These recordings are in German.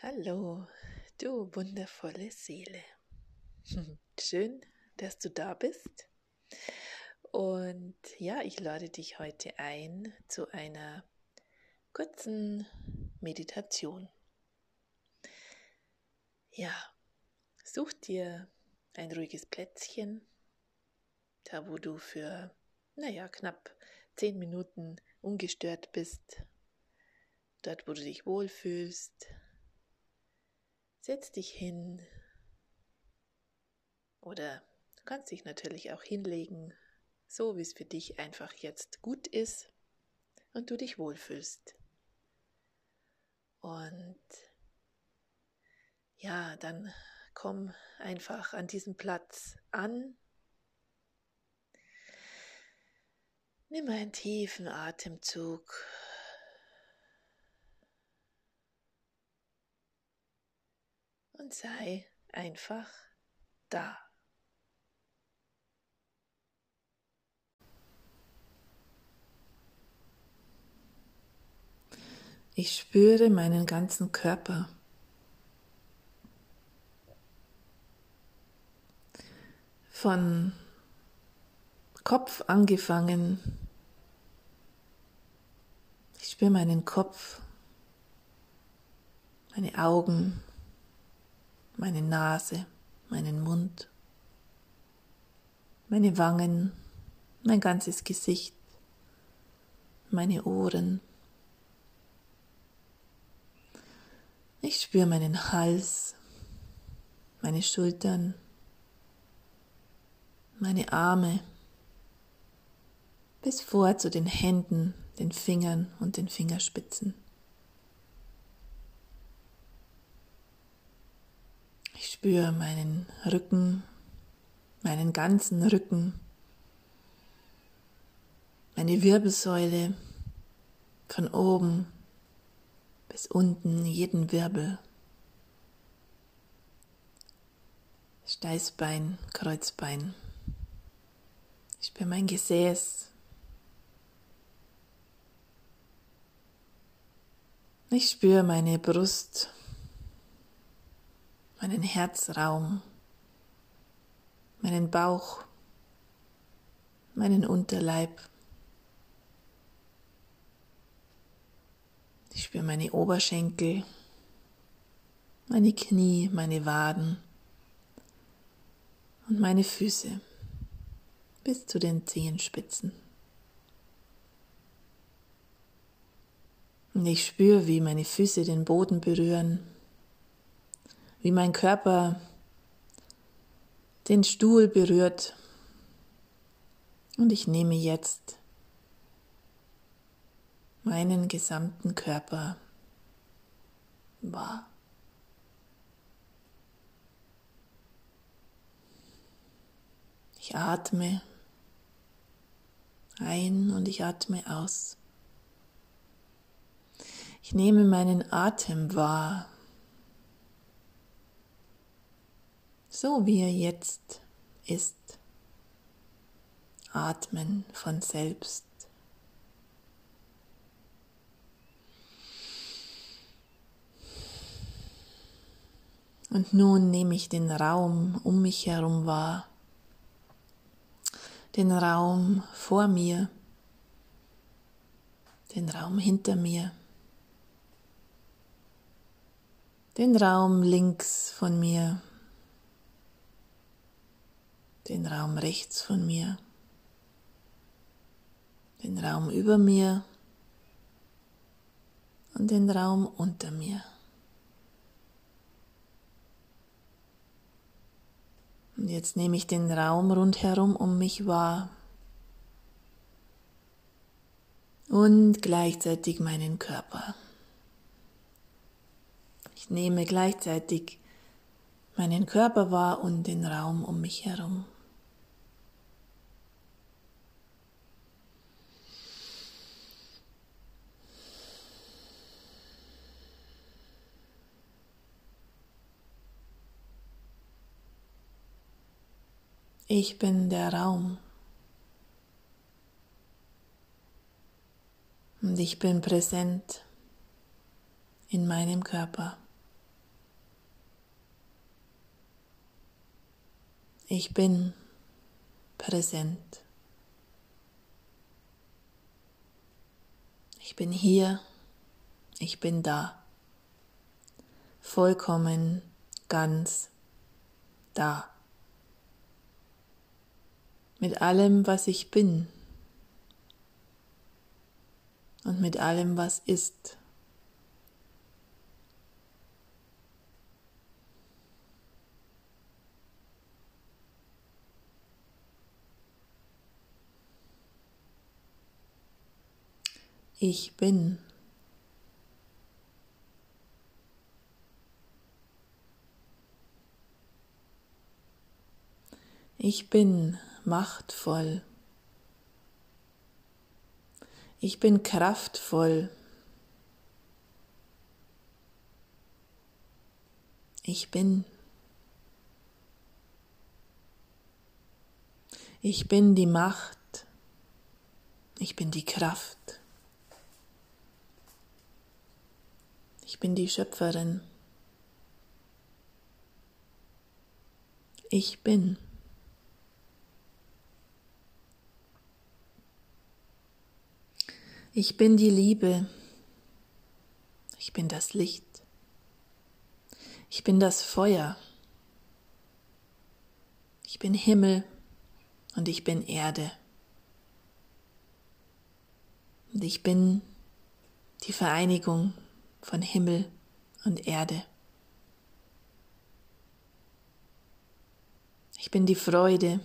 Hallo, du wundervolle Seele. Schön, dass du da bist. Und ja, ich lade dich heute ein zu einer kurzen Meditation. Ja, such dir ein ruhiges Plätzchen, da wo du für, naja, knapp zehn Minuten ungestört bist, dort wo du dich wohlfühlst. Setz dich hin oder du kannst dich natürlich auch hinlegen, so wie es für dich einfach jetzt gut ist und du dich wohlfühlst. Und ja, dann komm einfach an diesem Platz an. Nimm einen tiefen Atemzug. Und sei einfach da. Ich spüre meinen ganzen Körper. Von Kopf angefangen. Ich spüre meinen Kopf, meine Augen, meine Nase, meinen Mund, meine Wangen, mein ganzes Gesicht, meine Ohren. Ich spüre meinen Hals, meine Schultern, meine Arme, bis vor zu den Händen, den Fingern und den Fingerspitzen. Ich spüre meinen Rücken, meinen ganzen Rücken, meine Wirbelsäule von oben bis unten, jeden Wirbel. Steißbein, Kreuzbein. Ich spüre mein Gesäß. Ich spüre meine Brust, meinen Herzraum, meinen Bauch, meinen Unterleib. Ich spüre meine Oberschenkel, meine Knie, meine Waden und meine Füße bis zu den Zehenspitzen. Und ich spüre, wie meine Füße den Boden berühren, wie mein Körper den Stuhl berührt. Und ich nehme jetzt meinen gesamten Körper wahr. Ich atme ein und ich atme aus. Ich nehme meinen Atem wahr, so wie er jetzt ist. Atmen von selbst. Und nun nehme ich den Raum um mich herum wahr, den Raum vor mir, den Raum hinter mir, den Raum links von mir, den Raum rechts von mir, den Raum über mir und den Raum unter mir. Und jetzt nehme ich den Raum rundherum um mich wahr und gleichzeitig meinen Körper. Ich nehme gleichzeitig meinen Körper wahr und den Raum um mich herum. Ich bin der Raum. Und ich bin präsent in meinem Körper. Ich bin präsent. Ich bin hier, ich bin da, vollkommen, ganz da. Mit allem, was ich bin und mit allem, was ist. Ich bin. Ich bin machtvoll. Ich bin kraftvoll. Ich bin. Ich bin die Macht. Ich bin die Kraft. Ich bin die Schöpferin. Ich bin. Ich bin die Liebe. Ich bin das Licht. Ich bin das Feuer. Ich bin Himmel und ich bin Erde. Und ich bin die Vereinigung von Himmel und Erde. Ich bin die Freude.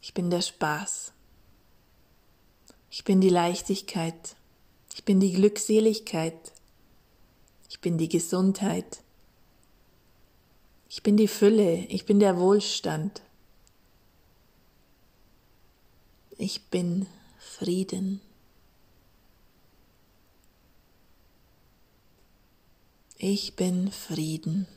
Ich bin der Spaß. Ich bin die Leichtigkeit. Ich bin die Glückseligkeit. Ich bin die Gesundheit. Ich bin die Fülle. Ich bin der Wohlstand. Ich bin Frieden. Ich bin Frieden.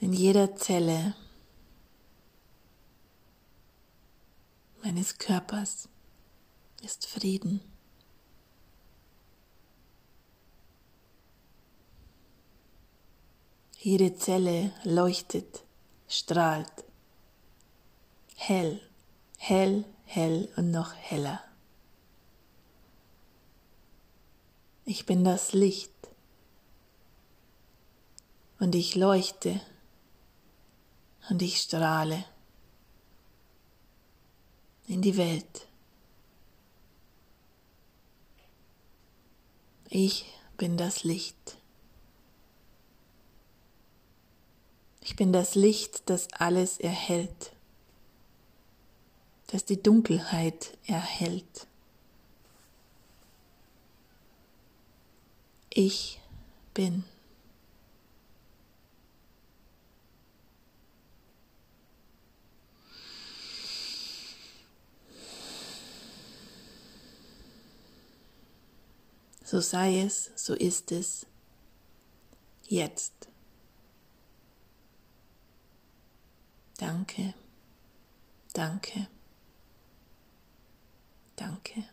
In jeder Zelle meines Körpers ist Frieden. Jede Zelle leuchtet, strahlt, hell, hell, hell und noch heller. Ich bin das Licht und ich leuchte und ich strahle in die Welt. Ich bin das Licht. Ich bin das Licht, das alles erhält, das die Dunkelheit erhält. Ich bin. So sei es, so ist es, jetzt. Danke, danke, danke.